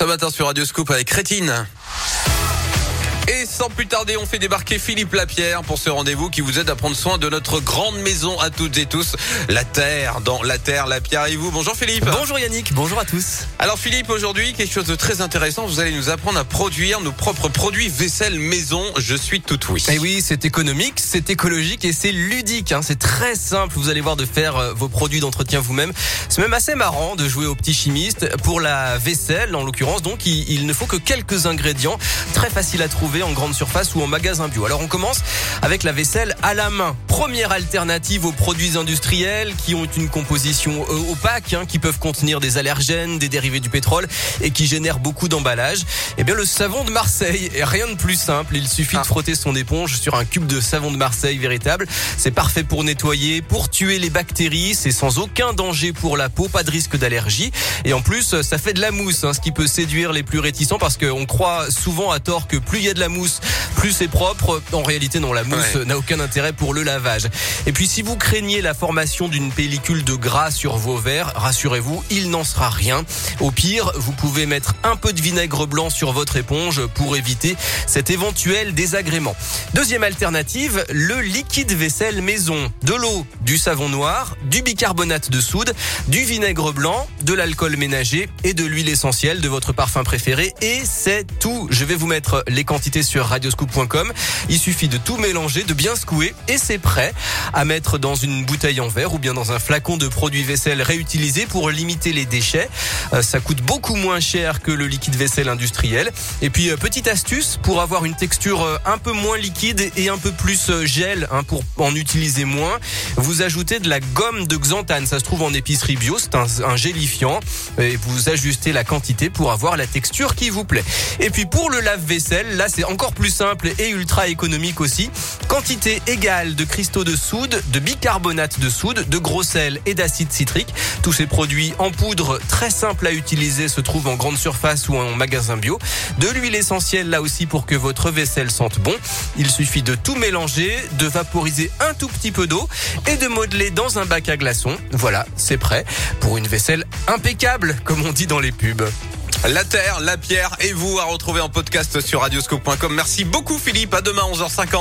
Ce matin sur Radio Scoop avec Crétine. Et sans plus tarder, on fait débarquer Philippe Lapierre pour ce rendez-vous qui vous aide à prendre soin de notre grande maison à toutes et tous, la Terre. Dans la Terre, Lapierre et vous. Bonjour Philippe. Bonjour Yannick, bonjour à tous. Alors Philippe, aujourd'hui, quelque chose de très intéressant. Vous allez nous apprendre à produire nos propres produits vaisselle maison. Je suis tout oui. Et eh oui, c'est économique, c'est écologique et c'est ludique. Hein. C'est très simple, vous allez voir, de faire euh, vos produits d'entretien vous-même. C'est même assez marrant de jouer au petit chimiste. Pour la vaisselle, en l'occurrence, donc, il, il ne faut que quelques ingrédients. Très facile à trouver en grande surface ou en magasin bio. Alors on commence avec la vaisselle à la main. Première alternative aux produits industriels qui ont une composition euh, opaque, hein, qui peuvent contenir des allergènes, des dérivés du pétrole et qui génèrent beaucoup d'emballage. Eh bien le savon de Marseille est rien de plus simple. Il suffit de ah. frotter son éponge sur un cube de savon de Marseille véritable. C'est parfait pour nettoyer, pour tuer les bactéries. C'est sans aucun danger pour la peau, pas de risque d'allergie. Et en plus, ça fait de la mousse, hein, ce qui peut séduire les plus réticents parce qu'on croit souvent à tort que plus il y a de la mousse, plus c'est propre. En réalité, non, la mousse n'a aucun intérêt pour le lavage. Et puis, si vous craignez la formation d'une pellicule de gras sur vos verres, rassurez-vous, il n'en sera rien. Au pire, vous pouvez mettre un peu de vinaigre blanc sur votre éponge pour éviter cet éventuel désagrément. Deuxième alternative, le liquide vaisselle maison. De l'eau, du savon noir, du bicarbonate de soude, du vinaigre blanc, de l'alcool ménager et de l'huile essentielle de votre parfum préféré. Et c'est tout. Je vais vous mettre les quantités sur radioscoop.com. Il suffit de tout mélanger, de bien secouer et c'est prêt à mettre dans une bouteille en verre ou bien dans un flacon de produits vaisselle réutilisés pour limiter les déchets. Euh, ça coûte beaucoup moins cher que le liquide vaisselle industriel. Et puis euh, petite astuce pour avoir une texture euh, un peu moins liquide et un peu plus gel hein, pour en utiliser moins, vous ajoutez de la gomme de xanthane. Ça se trouve en épicerie bio, c'est un, gélifiant et vous ajustez la quantité pour avoir la texture qui vous plaît. Et puis pour le lave-vaisselle, là c'est encore plus simple et ultra économique aussi. Quantité égale de cristaux de soude, de bicarbonate de soude, de gros sel et d'acide citrique. Tous ces produits en poudre très simples à utiliser se trouvent en grande surface ou en magasin bio. De l'huile essentielle là aussi pour que votre vaisselle sente bon. Il suffit de tout mélanger, de vaporiser un tout petit peu d'eau et de modeler dans un bac à glaçons. Voilà, c'est prêt pour une vaisselle impeccable comme on dit dans les pubs. La Terre, la Pierre et vous à retrouver en podcast sur radioscope.com. Merci beaucoup Philippe, à demain 11h50.